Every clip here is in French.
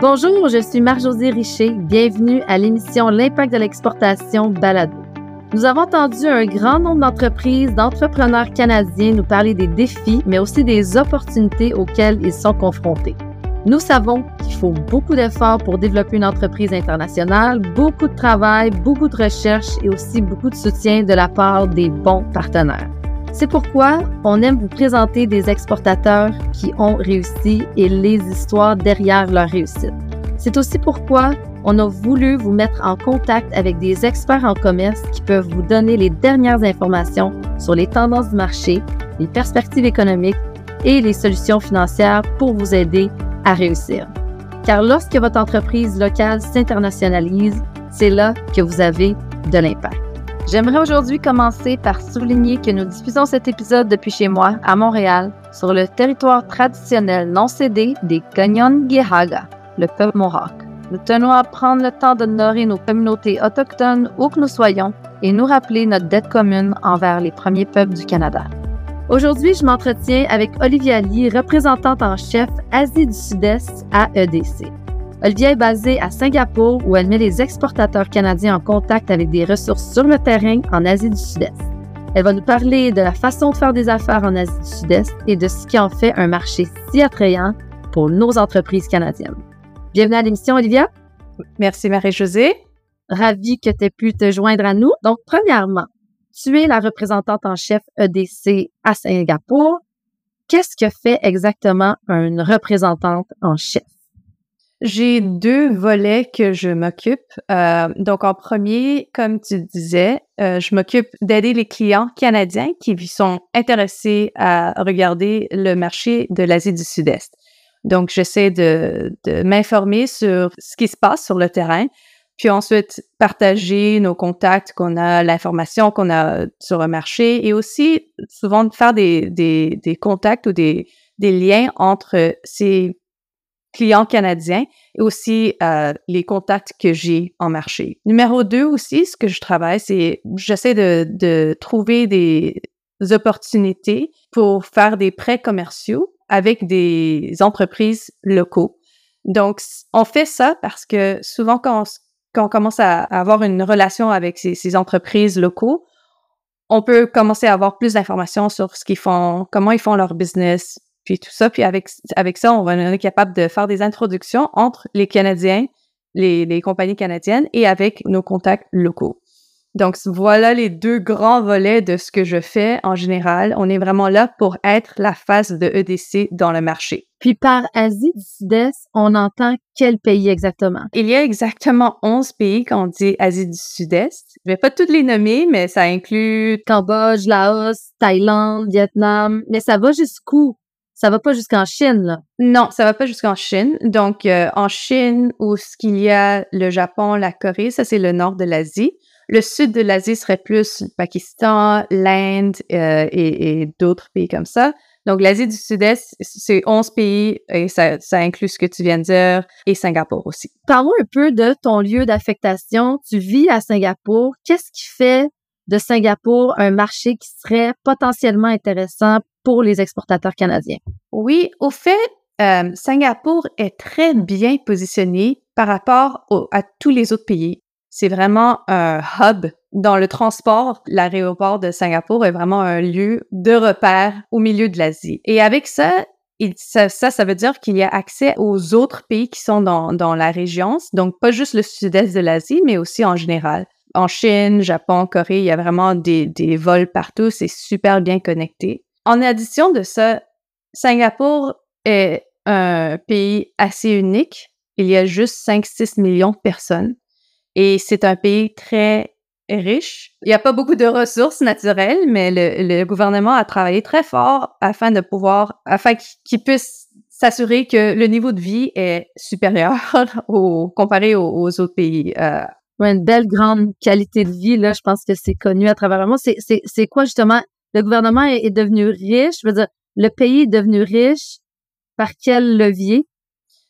Bonjour, je suis Marc-Josée Richer. Bienvenue à l'émission L'impact de l'exportation Balado. Nous avons entendu un grand nombre d'entreprises, d'entrepreneurs canadiens nous parler des défis, mais aussi des opportunités auxquelles ils sont confrontés. Nous savons qu'il faut beaucoup d'efforts pour développer une entreprise internationale, beaucoup de travail, beaucoup de recherche et aussi beaucoup de soutien de la part des bons partenaires. C'est pourquoi on aime vous présenter des exportateurs qui ont réussi et les histoires derrière leur réussite. C'est aussi pourquoi on a voulu vous mettre en contact avec des experts en commerce qui peuvent vous donner les dernières informations sur les tendances du marché, les perspectives économiques et les solutions financières pour vous aider à réussir. Car lorsque votre entreprise locale s'internationalise, c'est là que vous avez de l'impact. J'aimerais aujourd'hui commencer par souligner que nous diffusons cet épisode depuis chez moi, à Montréal, sur le territoire traditionnel non cédé des Kanyon-Gihaga, le peuple mohawk. Nous tenons à prendre le temps d'honorer nos communautés autochtones où que nous soyons et nous rappeler notre dette commune envers les premiers peuples du Canada. Aujourd'hui, je m'entretiens avec Olivia Lee, représentante en chef Asie du Sud-Est à EDC. Olivia est basée à Singapour où elle met les exportateurs canadiens en contact avec des ressources sur le terrain en Asie du Sud-Est. Elle va nous parler de la façon de faire des affaires en Asie du Sud-Est et de ce qui en fait un marché si attrayant pour nos entreprises canadiennes. Bienvenue à l'émission, Olivia. Merci, Marie-Josée. Ravie que tu aies pu te joindre à nous. Donc, premièrement, tu es la représentante en chef EDC à Singapour. Qu'est-ce que fait exactement une représentante en chef? J'ai deux volets que je m'occupe. Euh, donc, en premier, comme tu disais, euh, je m'occupe d'aider les clients canadiens qui sont intéressés à regarder le marché de l'Asie du Sud-Est. Donc, j'essaie de, de m'informer sur ce qui se passe sur le terrain, puis ensuite partager nos contacts qu'on a, l'information qu'on a sur le marché et aussi souvent de faire des, des, des contacts ou des, des liens entre ces clients canadiens et aussi euh, les contacts que j'ai en marché. Numéro deux aussi, ce que je travaille, c'est j'essaie de, de trouver des opportunités pour faire des prêts commerciaux avec des entreprises locaux. Donc, on fait ça parce que souvent quand on, commence à avoir une relation avec ces, ces entreprises locaux, on peut commencer à avoir plus d'informations sur ce qu'ils font, comment ils font leur business, puis tout ça. Puis avec, avec ça, on va être capable de faire des introductions entre les Canadiens, les, les compagnies canadiennes et avec nos contacts locaux. Donc, voilà les deux grands volets de ce que je fais en général. On est vraiment là pour être la face de EDC dans le marché. Puis par Asie du Sud-Est, on entend quel pays exactement? Il y a exactement 11 pays quand on dit Asie du Sud-Est. Je vais pas toutes les nommer, mais ça inclut Cambodge, Laos, Thaïlande, Vietnam. Mais ça va jusqu'où? Ça va pas jusqu'en Chine, là? Non, ça va pas jusqu'en Chine. Donc, euh, en Chine, où ce qu'il y a le Japon, la Corée, ça c'est le nord de l'Asie. Le sud de l'Asie serait plus le Pakistan, l'Inde euh, et, et d'autres pays comme ça. Donc, l'Asie du Sud-Est, c'est 11 pays et ça, ça inclut ce que tu viens de dire et Singapour aussi. Parle-moi un peu de ton lieu d'affectation. Tu vis à Singapour. Qu'est-ce qui fait de Singapour un marché qui serait potentiellement intéressant pour les exportateurs canadiens? Oui, au fait, euh, Singapour est très bien positionné par rapport à tous les autres pays. C'est vraiment un hub dans le transport. L'aéroport de Singapour est vraiment un lieu de repère au milieu de l'Asie. Et avec ça, ça, ça, veut dire qu'il y a accès aux autres pays qui sont dans, dans la région, donc pas juste le sud-est de l'Asie, mais aussi en général. En Chine, Japon, Corée, il y a vraiment des, des vols partout, c'est super bien connecté. En addition de ça, Singapour est un pays assez unique. Il y a juste 5-6 millions de personnes et c'est un pays très riche. Il n'y a pas beaucoup de ressources naturelles, mais le, gouvernement a travaillé très fort afin de pouvoir, afin qu'il puisse s'assurer que le niveau de vie est supérieur au, comparé aux, autres pays. Euh, une belle grande qualité de vie, là, je pense que c'est connu à travers le monde. C'est quoi justement? Le gouvernement est, devenu riche, je veux dire, le pays est devenu riche par quel levier?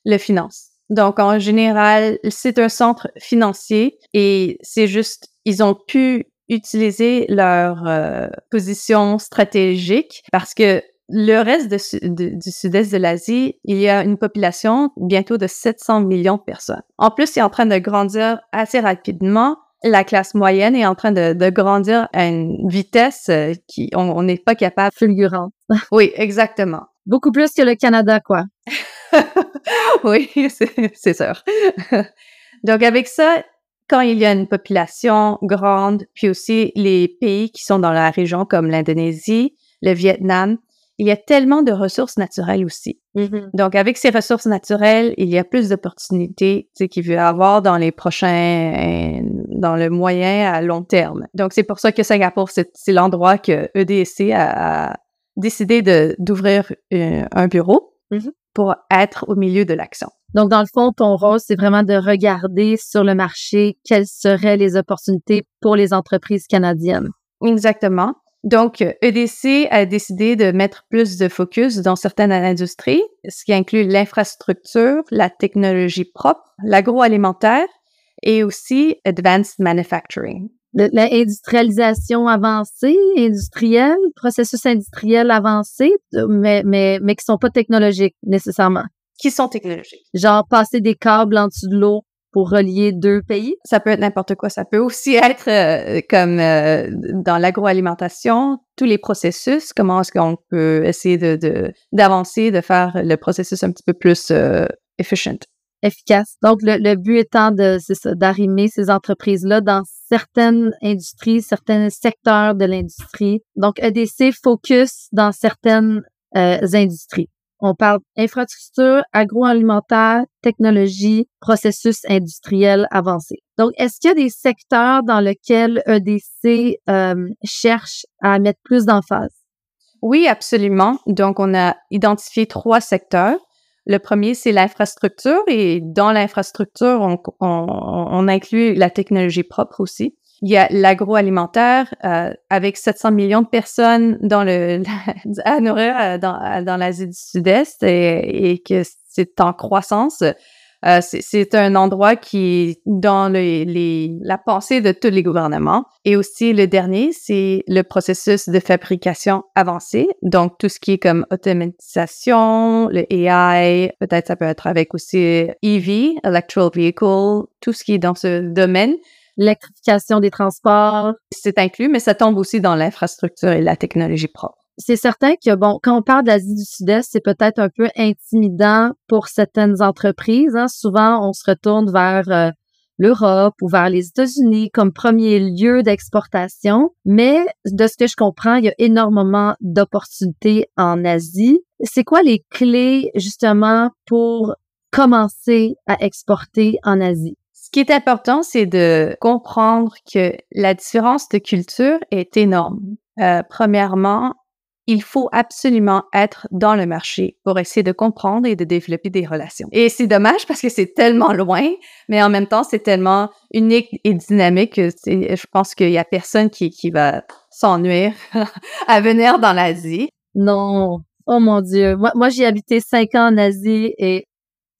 Le finance. Donc, en général, c'est un centre financier et c'est juste, ils ont pu utiliser leur euh, position stratégique parce que le reste du sud-est de l'Asie, il y a une population bientôt de 700 millions de personnes. En plus, c'est en train de grandir assez rapidement. La classe moyenne est en train de, grandir à une vitesse euh, qui on n'est pas capable. Fulgurante. oui, exactement. Beaucoup plus que le Canada, quoi. oui, c'est sûr. Donc, avec ça, quand il y a une population grande, puis aussi les pays qui sont dans la région comme l'Indonésie, le Vietnam, il y a tellement de ressources naturelles aussi. Mm-hmm. Donc, avec ces ressources naturelles, il y a plus d'opportunités qu'il veut avoir dans les prochains, dans le moyen à long terme. Donc, c'est pour ça que Singapour, c'est l'endroit que EDC a, décidé d'ouvrir euh, un bureau mm-hmm. pour être au milieu de l'action. Donc, dans le fond, ton rôle, c'est vraiment de regarder sur le marché quelles seraient les opportunités pour les entreprises canadiennes. Exactement. Donc, EDC a décidé de mettre plus de focus dans certaines industries, ce qui inclut l'infrastructure, la technologie propre, l'agroalimentaire et aussi advanced manufacturing. L'industrialisation avancée, industrielle, processus industriel avancé, mais, mais, mais qui sont pas technologiques nécessairement. Qui sont technologiques. Genre passer des câbles en dessous de l'eau pour relier deux pays? Ça peut être n'importe quoi. Ça peut aussi être euh, comme euh, dans l'agroalimentation, tous les processus, comment est-ce qu'on peut essayer de d'avancer, de, faire le processus un petit peu plus euh, efficient? Efficace. Donc, le, le but étant de, d'arrimer ces entreprises-là dans certaines industries, certains secteurs de l'industrie. Donc, EDC focus dans certaines industries. On parle infrastructure, agroalimentaire, technologie, processus industriel avancé. Donc, est-ce qu'il y a des secteurs dans lesquels EDC euh, cherche à mettre plus d'emphase? Oui, absolument. Donc, on a identifié trois secteurs. Le premier, c'est l'infrastructure et dans l'infrastructure, on, on, inclut la technologie propre aussi. Il y a l'agroalimentaire euh, avec 700 millions de personnes dans le à nourrir euh, dans, dans l'Asie du Sud-Est et, et, que c'est en croissance. Euh, c'est un endroit qui dans les, les, la pensée de tous les gouvernements. Et aussi le dernier, c'est le processus de fabrication avancé. Donc tout ce qui est comme automatisation, le AI, peut-être ça peut être avec aussi EV, Electrical Vehicle, tout ce qui est dans ce domaine l'électrification des transports. C'est inclus, mais ça tombe aussi dans l'infrastructure et la technologie propre. C'est certain que, bon, quand on parle d'Asie du Sud-Est, c'est peut-être un peu intimidant pour certaines entreprises. Hein. Souvent, on se retourne vers euh, l'Europe ou vers les États-Unis comme premier lieu d'exportation. Mais de ce que je comprends, il y a énormément d'opportunités en Asie. C'est quoi les clés, justement, pour commencer à exporter en Asie? Ce qui est important, c'est de comprendre que la différence de culture est énorme. Euh, premièrement, il faut absolument être dans le marché pour essayer de comprendre et de développer des relations. Et c'est dommage parce que c'est tellement loin, mais en même temps, c'est tellement unique et dynamique que je pense qu'il y a personne qui, qui va s'ennuyer à venir dans l'Asie. Non. Oh mon Dieu. Moi j'ai habité cinq ans en Asie et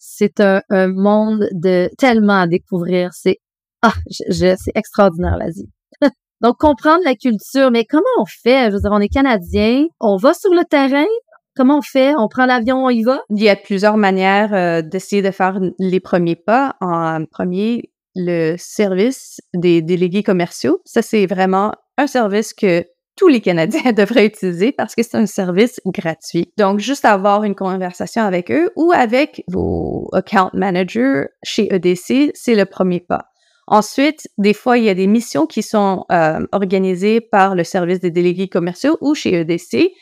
c'est un, monde de tellement à découvrir. C'est ah, je, c'est extraordinaire l'Asie. Donc comprendre la culture, mais comment on fait? Je veux dire, on est canadien, on va sur le terrain. Comment on fait? On prend l'avion, on y va? Il y a plusieurs manières euh, d'essayer de faire les premiers pas. En premier, le service des délégués commerciaux. Ça, c'est vraiment un service que tous les Canadiens devraient utiliser parce que c'est un service gratuit. Donc, juste avoir une conversation avec eux ou avec vos account managers chez EDC, c'est le premier pas. Ensuite, des fois, il y a des missions qui sont euh, organisées par le service des délégués commerciaux ou chez EDC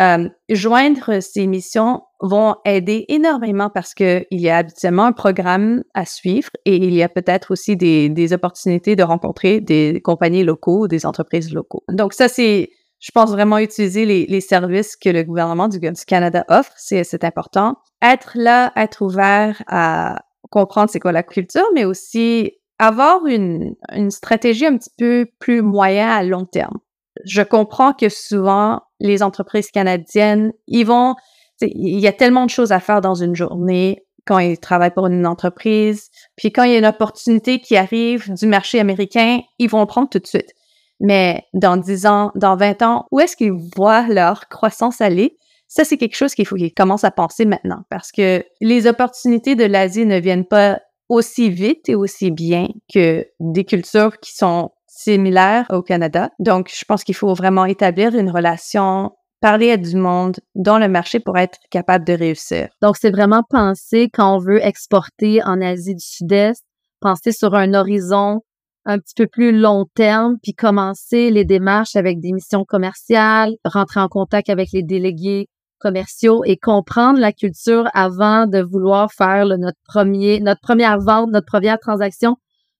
euh, joindre ces missions vont aider énormément parce que il y a habituellement un programme à suivre et il y a peut-être aussi des, des opportunités de rencontrer des compagnies locaux, des entreprises locaux. Donc ça, c'est, je pense vraiment utiliser les, les services que le gouvernement du, Canada offre, c'est important. Être là, être ouvert à comprendre c'est quoi la culture, mais aussi avoir une, une stratégie un petit peu plus moyen à long terme je comprends que souvent, les entreprises canadiennes, ils vont, il y a tellement de choses à faire dans une journée quand ils travaillent pour une entreprise. Puis quand il y a une opportunité qui arrive du marché américain, ils vont le prendre tout de suite. Mais dans 10 ans, dans 20 ans, où est-ce qu'ils voient leur croissance aller? Ça, c'est quelque chose qu'il faut qu'ils commencent à penser maintenant parce que les opportunités de l'Asie ne viennent pas aussi vite et aussi bien que des cultures qui sont similaires au Canada. Donc, je pense qu'il faut vraiment établir une relation, parler à du monde dans le marché pour être capable de réussir. Donc, c'est vraiment penser quand on veut exporter en Asie du Sud-Est, penser sur un horizon un petit peu plus long terme, puis commencer les démarches avec des missions commerciales, rentrer en contact avec les délégués commerciaux et comprendre la culture avant de vouloir faire notre premier, notre première vente, notre première transaction.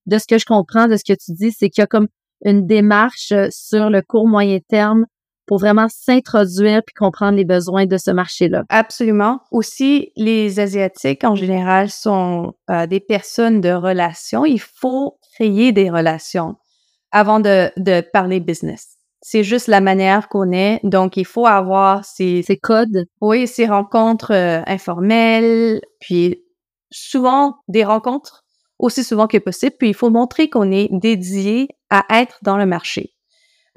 De ce que je comprends, de ce que tu dis, c'est qu'il y a comme une démarche euh, sur le court moyen terme pour vraiment s'introduire puis comprendre les besoins de ce marché-là. Absolument. Aussi, les Asiatiques en général sont euh, des personnes de relations. Il faut créer des relations avant de, de parler business. C'est juste la manière qu'on est. Donc, il faut avoir ces, ces codes. Oui, ces rencontres euh, informelles, puis souvent des rencontres aussi souvent que possible. Puis, il faut montrer qu'on est dédié à être dans le marché.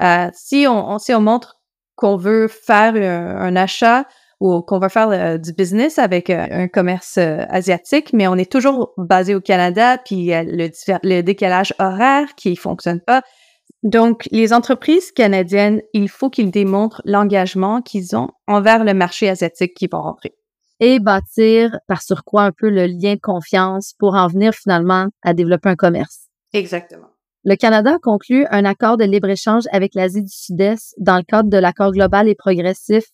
Euh, si, on, si on montre qu'on veut faire un, achat ou qu'on veut faire euh, du business avec un commerce asiatique, mais on est toujours basé au Canada, puis le, le décalage horaire qui fonctionne pas, donc, les entreprises canadiennes, il faut qu'ils démontrent l'engagement qu'ils ont envers le marché asiatique qui vont rentrer. Et bâtir par sur quoi un peu le lien de confiance pour en venir finalement à développer un commerce. Exactement. Le Canada a conclu un accord de libre-échange avec l'Asie du Sud-Est dans le cadre de l'accord global et progressif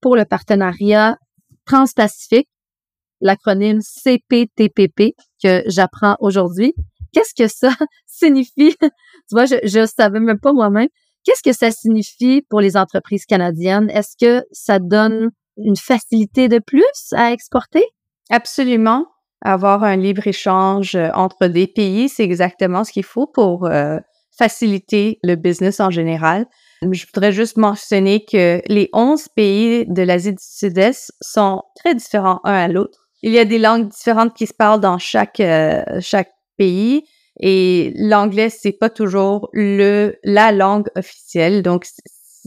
pour le partenariat transpacifique, l'acronyme CPTPP que j'apprends aujourd'hui. Qu'est-ce que ça signifie? tu vois, je, je savais même pas moi-même. Qu'est-ce que ça signifie pour les entreprises canadiennes? Est-ce que ça donne une facilité de plus à exporter? Absolument. Avoir un libre-échange euh, entre des pays, c'est exactement ce qu'il faut pour euh, faciliter le business en général. Je voudrais juste mentionner que les 11 pays de l'Asie du Sud-Est sont très différents un à l'autre. Il y a des langues différentes qui se parlent dans chaque, euh, chaque pays et l'anglais c'est pas toujours le la langue officielle donc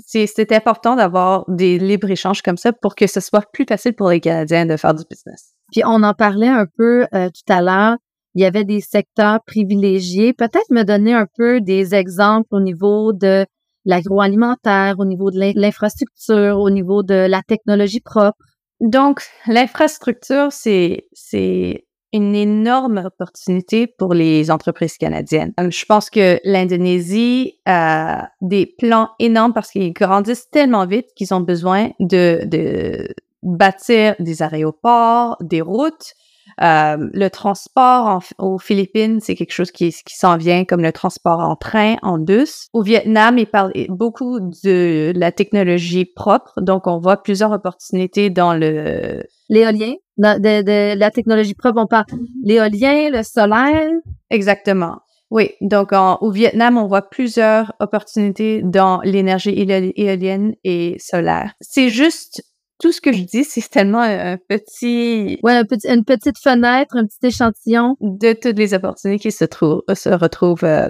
c'est important d'avoir des libres échanges comme ça pour que ce soit plus facile pour les Canadiens de faire du business. Puis on en parlait un peu euh, tout à l'heure. Il y avait des secteurs privilégiés. Peut-être me donner un peu des exemples au niveau de l'agroalimentaire, au niveau de l'infrastructure, au niveau de la technologie propre. Donc, l'infrastructure, c'est, c'est une énorme opportunité pour les entreprises canadiennes. Je pense que l'Indonésie a des plans énormes parce qu'ils grandissent tellement vite qu'ils ont besoin de, de bâtir des aéroports, des routes, euh, le transport aux Philippines, c'est quelque chose qui, qui s'en vient comme le transport en train, en bus. Au Vietnam, ils parlent beaucoup de la technologie propre, donc on voit plusieurs opportunités dans le... L'éolien, de, de, la technologie propre, on parle l'éolien, le solaire. Exactement. Oui, donc au Vietnam, on voit plusieurs opportunités dans l'énergie éolienne et solaire. C'est juste tout ce que je dis, c'est tellement un, petit... Ouais, un petit, une petite fenêtre, un petit échantillon. De toutes les opportunités qui se, trouvent, se retrouvent euh,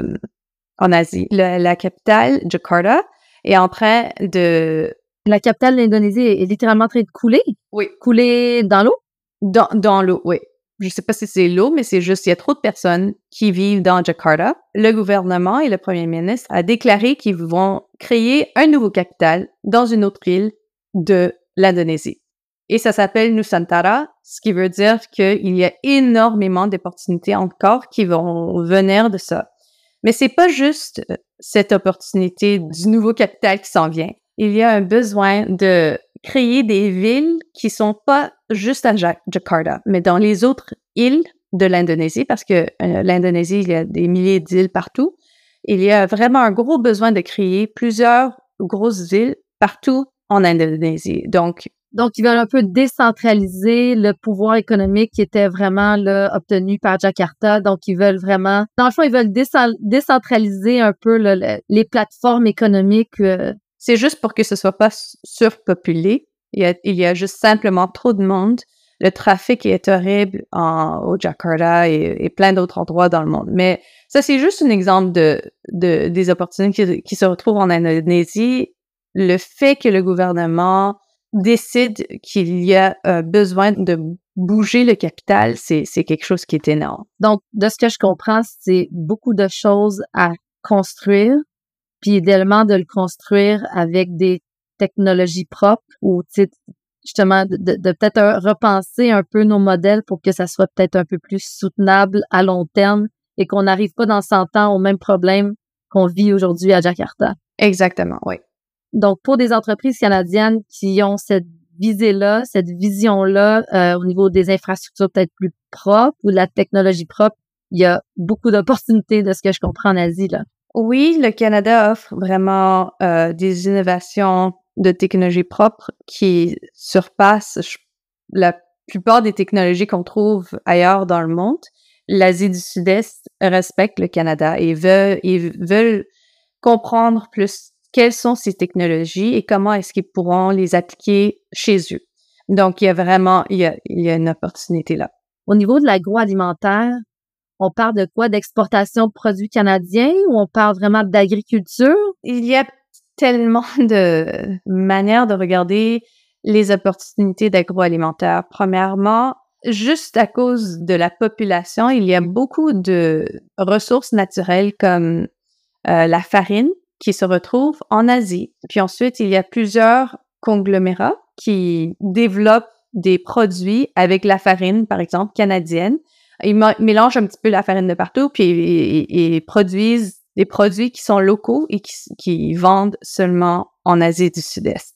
en Asie. la capitale, Jakarta, est en train de... La capitale de l'Indonésie est, littéralement en train de couler? Oui. Couler dans l'eau? Dans, dans l'eau, oui. Je sais pas si c'est l'eau, mais c'est juste, il y a trop de personnes qui vivent dans Jakarta. Le gouvernement et le premier ministre a déclaré qu'ils vont créer un nouveau capital dans une autre île de l'Indonésie. Et ça s'appelle Nusantara, ce qui veut dire qu'il y a énormément d'opportunités encore qui vont venir de ça. Mais c'est pas juste euh, cette opportunité du nouveau capital qui s'en vient. Il y a un besoin de créer des villes qui sont pas juste à Jakarta, mais dans les autres îles de l'Indonésie, parce que euh, l'Indonésie, il y a des milliers d'îles partout. Il y a vraiment un gros besoin de créer plusieurs grosses villes partout en Indonésie. Donc, donc, ils veulent un peu décentraliser le pouvoir économique qui était vraiment là, obtenu par Jakarta. Donc, ils veulent vraiment, dans le fond, ils veulent décentraliser un peu les plateformes économiques. Euh. C'est juste pour que ce soit pas surpopulé. Il y, a, il y a juste simplement trop de monde. Le trafic est horrible en, au Jakarta et, plein d'autres endroits dans le monde. Mais ça, c'est juste un exemple de, de des opportunités qui, qui se retrouvent en Indonésie le fait que le gouvernement décide qu'il y a euh, besoin de bouger le capital, c'est quelque chose qui est énorme. Donc, de ce que je comprends, c'est beaucoup de choses à construire, puis idéalement de le construire avec des technologies propres ou justement de, de peut-être repenser un peu nos modèles pour que ça soit peut-être un peu plus soutenable à long terme et qu'on n'arrive pas dans 100 ans au même problème qu'on vit aujourd'hui à Jakarta. Exactement, oui. Donc, pour des entreprises canadiennes qui ont cette visée-là, cette vision-là euh, au niveau des infrastructures peut-être plus propres ou de la technologie propre, il y a beaucoup d'opportunités de ce que je comprends en Asie. Là. Oui, le Canada offre vraiment euh, des innovations de technologie propre qui surpassent la plupart des technologies qu'on trouve ailleurs dans le monde. L'Asie du Sud-Est respecte le Canada et veut, ils veulent comprendre plus quelles sont ces technologies et comment est-ce qu'ils pourront les appliquer chez eux. Donc, il y a vraiment, il y a, il y a une opportunité là. Au niveau de l'agroalimentaire, on parle de quoi? D'exportation de produits canadiens ou on parle vraiment d'agriculture? Il y a tellement de manières de regarder les opportunités d'agroalimentaire. Premièrement, juste à cause de la population, il y a beaucoup de ressources naturelles comme euh, la farine qui se retrouve en Asie. Puis ensuite, il y a plusieurs conglomérats qui développent des produits avec la farine, par exemple, canadienne. Ils mélangent un petit peu la farine de partout, puis ils, produisent des produits qui sont locaux et qui, qui vendent seulement en Asie du Sud-Est.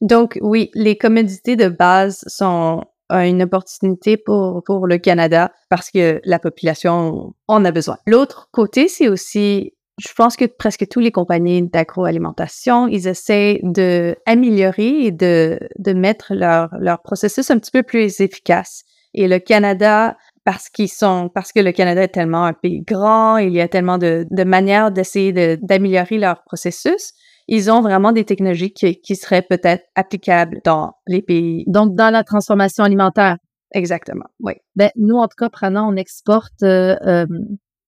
Donc oui, les commodités de base sont une opportunité pour, pour le Canada parce que la population en a besoin. L'autre côté, c'est aussi je pense que presque toutes les compagnies d'agroalimentation, ils essaient de améliorer et de, de mettre leur, leur processus un petit peu plus efficace. Et le Canada, parce qu'ils sont, parce que le Canada est tellement un pays grand, il y a tellement de, de manières d'essayer d'améliorer leur processus. Ils ont vraiment des technologies qui, qui seraient peut-être applicables dans les pays. Donc, dans la transformation alimentaire. Exactement, oui. Ben, nous, en tout cas, prenons, on exporte euh, euh,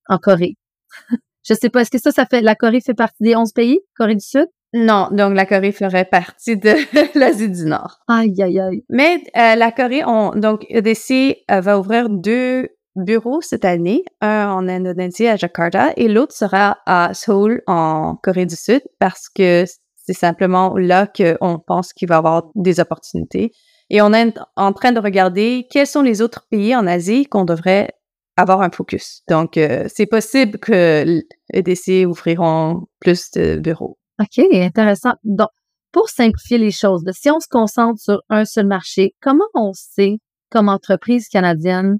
en Corée. Je sais pas, est-ce que ça, ça fait, la Corée fait partie des 11 pays, Corée du Sud? Non, donc la Corée ferait partie de l'Asie du Nord. Aïe, aïe, aïe. Mais euh, la Corée, on, donc EDC euh, va ouvrir deux bureaux cette année, un en Indonésie à Jakarta et l'autre sera à Seoul en Corée du Sud parce que c'est simplement là qu'on pense qu'il va y avoir des opportunités. Et on est en train de regarder quels sont les autres pays en Asie qu'on devrait avoir un focus. Donc, euh, c'est possible que EDC ouvriront plus de bureaux. OK, intéressant. Donc, pour simplifier les choses, si on se concentre sur un seul marché, comment on sait, comme entreprise canadienne,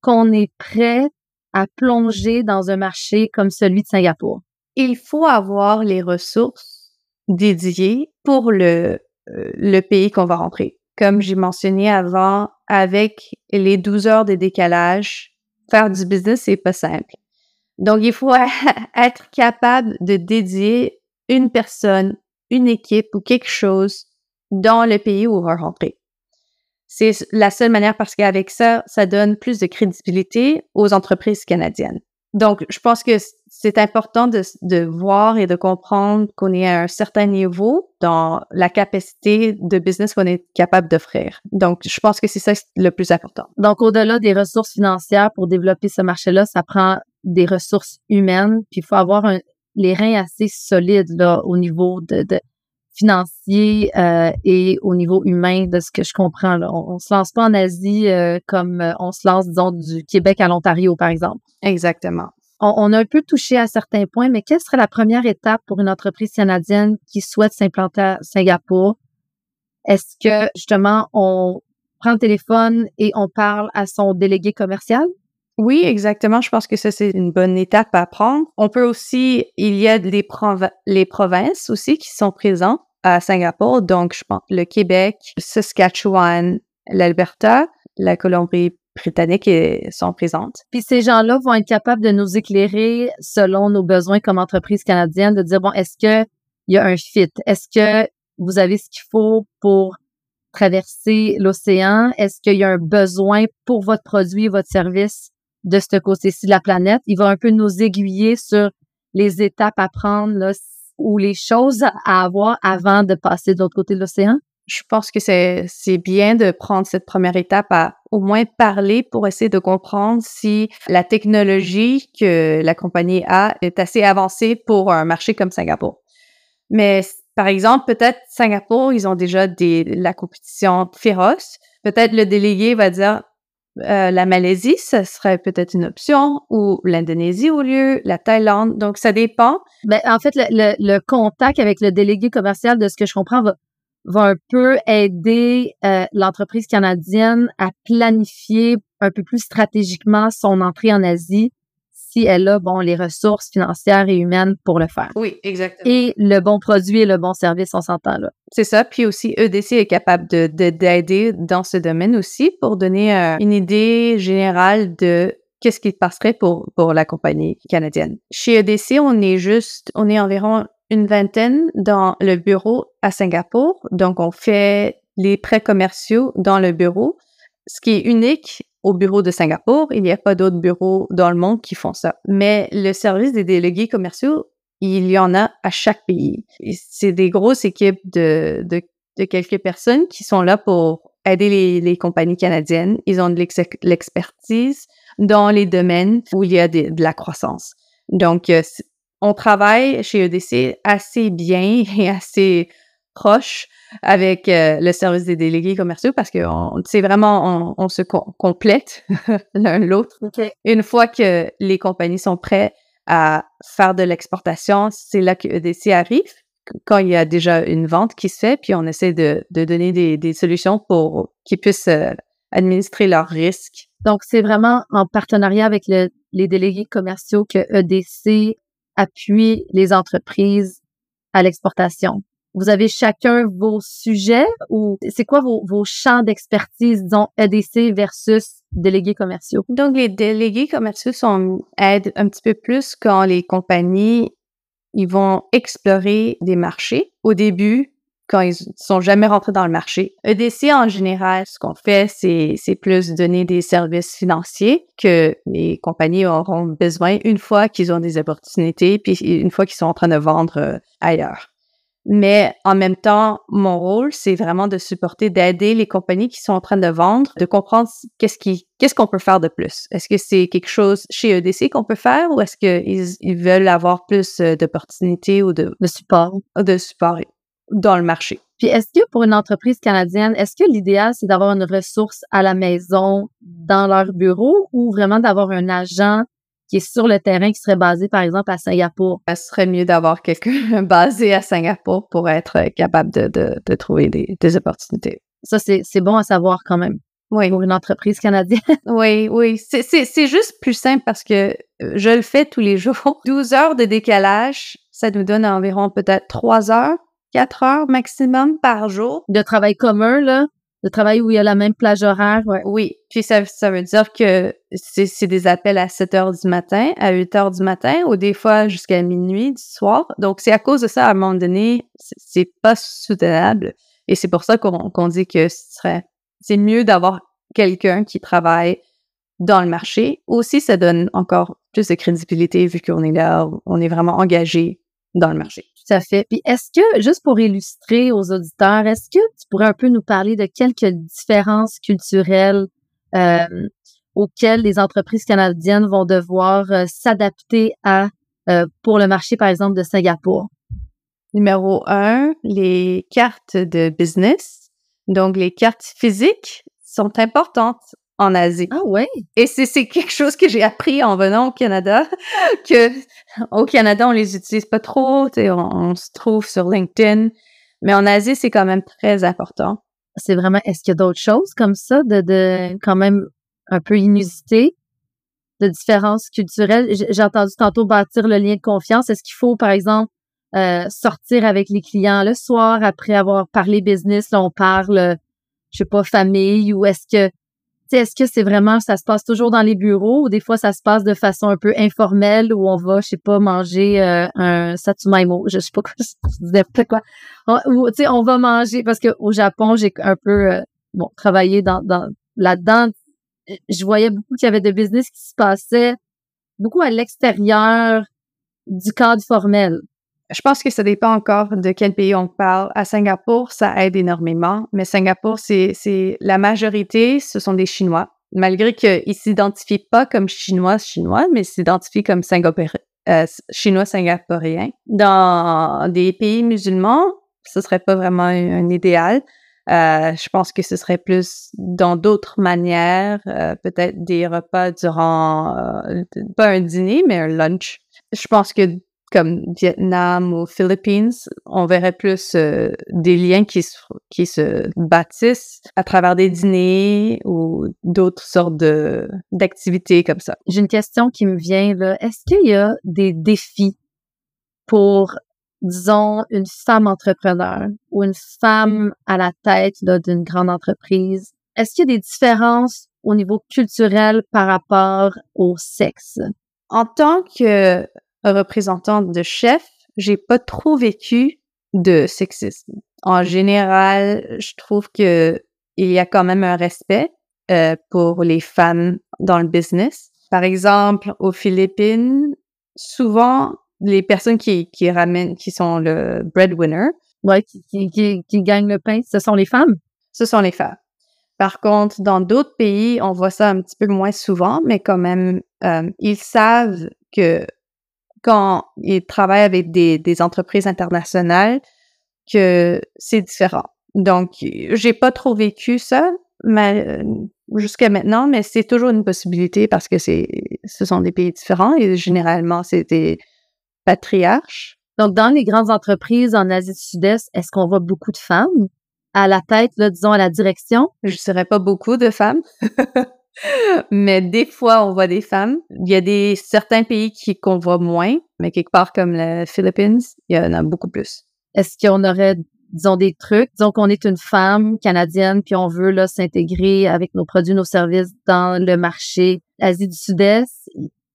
qu'on est prêt à plonger dans un marché comme celui de Singapour? Il faut avoir les ressources dédiées pour le, euh, le pays qu'on va rentrer. Comme j'ai mentionné avant, avec les 12 heures de décalage, faire du business, c'est pas simple. Donc, il faut être capable de dédier une personne, une équipe ou quelque chose dans le pays où on va rentrer. C'est la seule manière parce qu'avec ça, ça donne plus de crédibilité aux entreprises canadiennes. Donc, je pense que c'est important de, de, voir et de comprendre qu'on est à un certain niveau dans la capacité de business qu'on est capable d'offrir. Donc, je pense que c'est ça le plus important. Donc, au-delà des ressources financières pour développer ce marché-là, ça prend des ressources humaines, puis il faut avoir un, les reins assez solides là, au niveau de, de financier euh, et au niveau humain de ce que je comprends. Là. On, on se lance pas en Asie euh, comme euh, on se lance, disons, du Québec à l'Ontario, par exemple. Exactement. On, on, a un peu touché à certains points, mais quelle serait la première étape pour une entreprise canadienne qui souhaite s'implanter à Singapour? Est-ce que justement on prend le téléphone et on parle à son délégué commercial? Oui, exactement. Je pense que ça, c'est une bonne étape à prendre. On peut aussi, il y a les, provinces aussi qui sont présentes à Singapour. Donc, je pense le Québec, Saskatchewan, l'Alberta, la Colombie-Britannique sont présentes. Puis ces gens-là vont être capables de nous éclairer selon nos besoins comme entreprise canadienne, de dire, bon, est-ce que il y a un fit? Est-ce que vous avez ce qu'il faut pour traverser l'océan? Est-ce qu'il y a un besoin pour votre produit, votre service? De ce côté-ci de la planète. Il va un peu nous aiguiller sur les étapes à prendre là, ou les choses à avoir avant de passer de l'autre côté de l'océan. je pense que c'est c'est bien de prendre cette première étape à au moins parler pour essayer de comprendre si la technologie que la compagnie a est assez avancée pour un marché comme Singapour. Mais par exemple, peut-être Singapour, ils ont déjà des la compétition féroce. Peut-être le délégué va dire euh, la Malaisie, ce serait peut-être une option, ou l'Indonésie au lieu, la Thaïlande. Donc, ça dépend. Ben, en fait, le, le, contact avec le délégué commercial, de ce que je comprends, va, va un peu aider euh, l'entreprise canadienne à planifier un peu plus stratégiquement son entrée en Asie si elle a bon les ressources financières et humaines pour le faire. Oui, exactement. Et le bon produit et le bon service, on s'entend là. C'est ça. Puis aussi, EDC est capable de d'aider dans ce domaine aussi pour donner euh, une idée générale de qu'est-ce qui passerait pour pour la compagnie canadienne. Chez EDC, on est juste, on est environ une vingtaine dans le bureau à Singapour. Donc, on fait les prêts commerciaux dans le bureau, ce qui est unique au bureau de Singapour. Il n'y a pas d'autres bureaux dans le monde qui font ça. Mais le service des délégués commerciaux, il y en a à chaque pays. C'est des grosses équipes de, quelques personnes qui sont là pour aider les, les compagnies canadiennes. Ils ont de l'expertise dans les domaines où il y a de, de la croissance. Donc, euh, on travaille chez EDC assez bien et assez proche avec euh, le service des délégués commerciaux parce que c'est vraiment on, se complète l'un l'autre. Une fois que les compagnies sont prêtes à faire de l'exportation, c'est là que EDC arrive quand il y a déjà une vente qui se fait, puis on essaie de, donner des, solutions pour qu'ils puissent euh, administrer leurs risques. Donc, c'est vraiment en partenariat avec les délégués commerciaux que EDC appuie les entreprises à l'exportation vous avez chacun vos sujets ou c'est quoi vos, champs d'expertise, disons, EDC versus délégués commerciaux? Donc, les délégués commerciaux sont, aident un petit peu plus quand les compagnies, ils vont explorer des marchés. Au début, quand ils sont jamais rentrés dans le marché. EDC, en général, ce qu'on fait, c'est, c'est plus donner des services financiers que les compagnies auront besoin une fois qu'ils ont des opportunités, puis une fois qu'ils sont en train de vendre euh, ailleurs. Mais en même temps, mon rôle, c'est vraiment de supporter, d'aider les compagnies qui sont en train de vendre, de comprendre qu'est-ce qui, qu'est-ce qu'on peut faire de plus. Est-ce que c'est quelque chose chez EDC qu'on peut faire ou est-ce qu'ils ils veulent avoir plus euh, d'opportunités ou de, de support, de support dans le marché? Puis est-ce que pour une entreprise canadienne, est-ce que l'idéal c'est d'avoir une ressource à la maison dans leur bureau ou vraiment d'avoir un agent qui est sur le terrain, qui serait basé, par exemple, à Singapour. Ce serait mieux d'avoir quelqu'un basé à Singapour pour être capable de, de, de trouver des, des, opportunités. Ça, c'est bon à savoir quand même. Oui. Pour une entreprise canadienne. oui, oui. C'est juste plus simple parce que euh, je le fais tous les jours. 12 heures de décalage, ça nous donne environ peut-être 3 heures, 4 heures maximum par jour. De travail commun, là de travail où il y a la même plage horaire. Oui, puis ça, ça veut dire que c'est des appels à 7 heures du matin, à 8 heures du matin, ou des fois jusqu'à minuit du soir. Donc, c'est à cause de ça, à un moment donné, c'est pas soutenable. Et c'est pour ça qu'on dit que ce serait, c'est mieux d'avoir quelqu'un qui travaille dans le marché. Aussi, ça donne encore plus de crédibilité vu qu'on est là, on est vraiment engagé dans le marché. Tout à fait. Puis est-ce que, juste pour illustrer aux auditeurs, est-ce que tu pourrais un peu nous parler de quelques différences culturelles euh, auxquelles les entreprises canadiennes vont devoir euh, s'adapter à euh, pour le marché, par exemple, de Singapour? Numéro un, les cartes de business. Donc, les cartes physiques sont importantes en Asie. Ah ouais? Et c'est c'est quelque chose que j'ai appris en venant au Canada que au Canada on les utilise pas trop, on, on se trouve sur LinkedIn, mais en Asie c'est quand même très important. C'est vraiment est-ce qu'il y a d'autres choses comme ça de de quand même un peu inusité de différences culturelles? J'ai entendu tantôt bâtir le lien de confiance. Est-ce qu'il faut par exemple euh, sortir avec les clients le soir après avoir parlé business, là on parle je sais pas famille ou est-ce que est-ce que c'est vraiment, ça se passe toujours dans les bureaux ou des fois ça se passe de façon un peu informelle où on va, je sais pas, manger euh, un satsumaimo, je sais pas quoi, je disais quoi. Tu sais, on va manger parce que au Japon, j'ai un peu, euh, bon, travaillé dans, dans là-dedans. Je voyais beaucoup qu'il y avait de business qui se passait beaucoup à l'extérieur du cadre formel. Je pense que ça dépend encore de quel pays on parle. À Singapour, ça aide énormément, mais Singapour, c'est la majorité, ce sont des Chinois. Malgré qu'ils ne s'identifient pas comme Chinois, Chinois, mais s'identifient comme euh, Chinois singapouriens. Dans des pays musulmans, ce serait pas vraiment un, idéal. Euh, je pense que ce serait plus dans d'autres manières, euh, peut-être des repas durant, pas un dîner, mais un lunch. Je pense que comme Vietnam ou Philippines, on verrait plus euh, des liens qui se, qui se bâtissent à travers des dîners ou d'autres sortes de, d'activités comme ça. J'ai une question qui me vient là. Est-ce qu'il y a des défis pour, disons, une femme entrepreneur ou une femme à la tête d'une grande entreprise? Est-ce qu'il y a des différences au niveau culturel par rapport au sexe? En tant que représentante de chef, j'ai pas trop vécu de sexisme. En général, je trouve que il y a quand même un respect euh, pour les femmes dans le business. Par exemple, aux Philippines, souvent les personnes qui, qui ramènent, qui sont le breadwinner, ouais, qui, qui, qui gagnent le pain, ce sont les femmes? Ce sont les femmes. Par contre, dans d'autres pays, on voit ça un petit peu moins souvent, mais quand même, euh, ils savent que quand ils travaillent avec des, des entreprises internationales que c'est différent. Donc, j'ai pas trop vécu ça mais, jusqu'à maintenant, mais c'est toujours une possibilité parce que c'est, ce sont des pays différents et généralement, c'est des patriarches. Donc, dans les grandes entreprises en Asie du Sud-Est, est-ce qu'on voit beaucoup de femmes à la tête, là, disons, à la direction? Je dirais pas beaucoup de femmes. mais des fois, on voit des femmes. Il y a des certains pays qui qu'on voit moins, mais quelque part comme les Philippines, il y en a beaucoup plus. Est-ce qu'on aurait, disons, des trucs? Disons qu'on est une femme canadienne, puis on veut là s'intégrer avec nos produits, nos services dans le marché Asie du Sud-Est.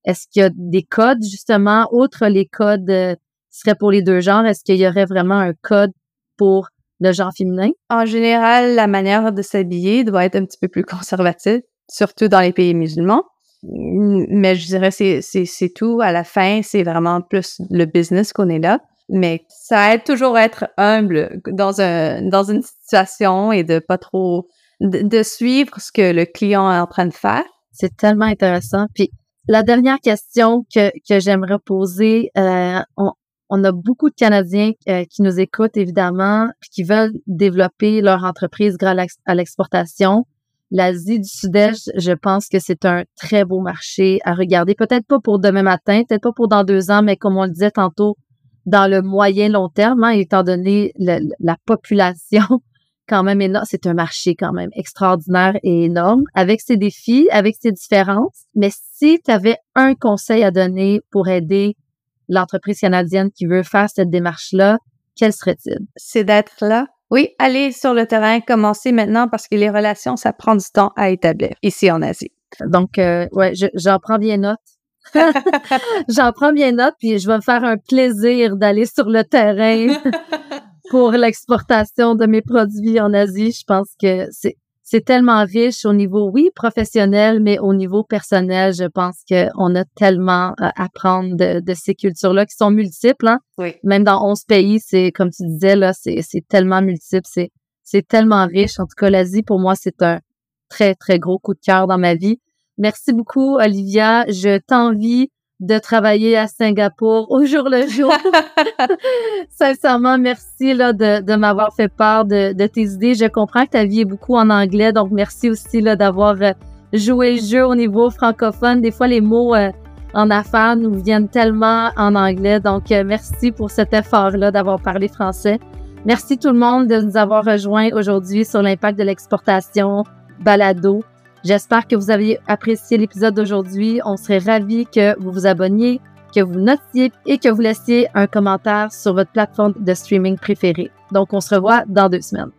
Est-ce qu'il y a des codes, justement, outre les codes euh, qui seraient pour les deux genres? Est-ce qu'il y aurait vraiment un code pour le genre féminin? En général, la manière de s'habiller doit être un petit peu plus conservative surtout dans les pays musulmans. Mais je dirais c'est c'est tout. À la fin, c'est vraiment plus le business qu'on est là. Mais ça aide toujours à être humble dans un dans une situation et de pas trop de, suivre ce que le client est en train de faire. C'est tellement intéressant. Puis la dernière question que que j'aimerais poser, euh, on, on a beaucoup de Canadiens euh, qui nous écoutent évidemment, puis qui veulent développer leur entreprise grâce à l'exportation. L'Asie du Sud-Est, je pense que c'est un très beau marché à regarder. Peut-être pas pour demain matin, peut-être pas pour dans deux ans, mais comme on le disait tantôt, dans le moyen long terme, hein, étant donné la population quand même énorme, c'est un marché quand même extraordinaire et énorme, avec ses défis, avec ses différences. Mais si tu avais un conseil à donner pour aider l'entreprise canadienne qui veut faire cette démarche-là, quel serait-il? C'est d'être là oui, aller sur le terrain, commencer maintenant parce que les relations, ça prend du temps à établir ici en Asie. Donc, euh, ouais, j'en prends bien note. j'en prends bien note, puis je vais me faire un plaisir d'aller sur le terrain pour l'exportation de mes produits en Asie. Je pense que c'est c'est tellement riche au niveau, oui, professionnel, mais au niveau personnel, je pense qu'on a tellement à apprendre de, ces cultures-là qui sont multiples. Hein? Oui. Même dans 11 pays, c'est comme tu disais, là, c'est, c'est tellement multiple, c'est, c'est tellement riche. En tout cas, l'Asie, pour moi, c'est un très, très gros coup de cœur dans ma vie. Merci beaucoup, Olivia. Je t'envie de travailler à Singapour au jour le jour. Sincèrement, merci là, de, de m'avoir fait part de, de, tes idées. Je comprends que ta vie est beaucoup en anglais, donc merci aussi là, d'avoir euh, joué le jeu au niveau francophone. Des fois, les mots euh, en affaires nous viennent tellement en anglais, donc euh, merci pour cet effort-là d'avoir parlé français. Merci tout le monde de nous avoir rejoints aujourd'hui sur l'impact de l'exportation balado. J'espère que vous avez apprécié l'épisode d'aujourd'hui. On serait ravis que vous vous abonniez, que vous notiez et que vous laissiez un commentaire sur votre plateforme de streaming préférée. Donc, on se revoit dans deux semaines.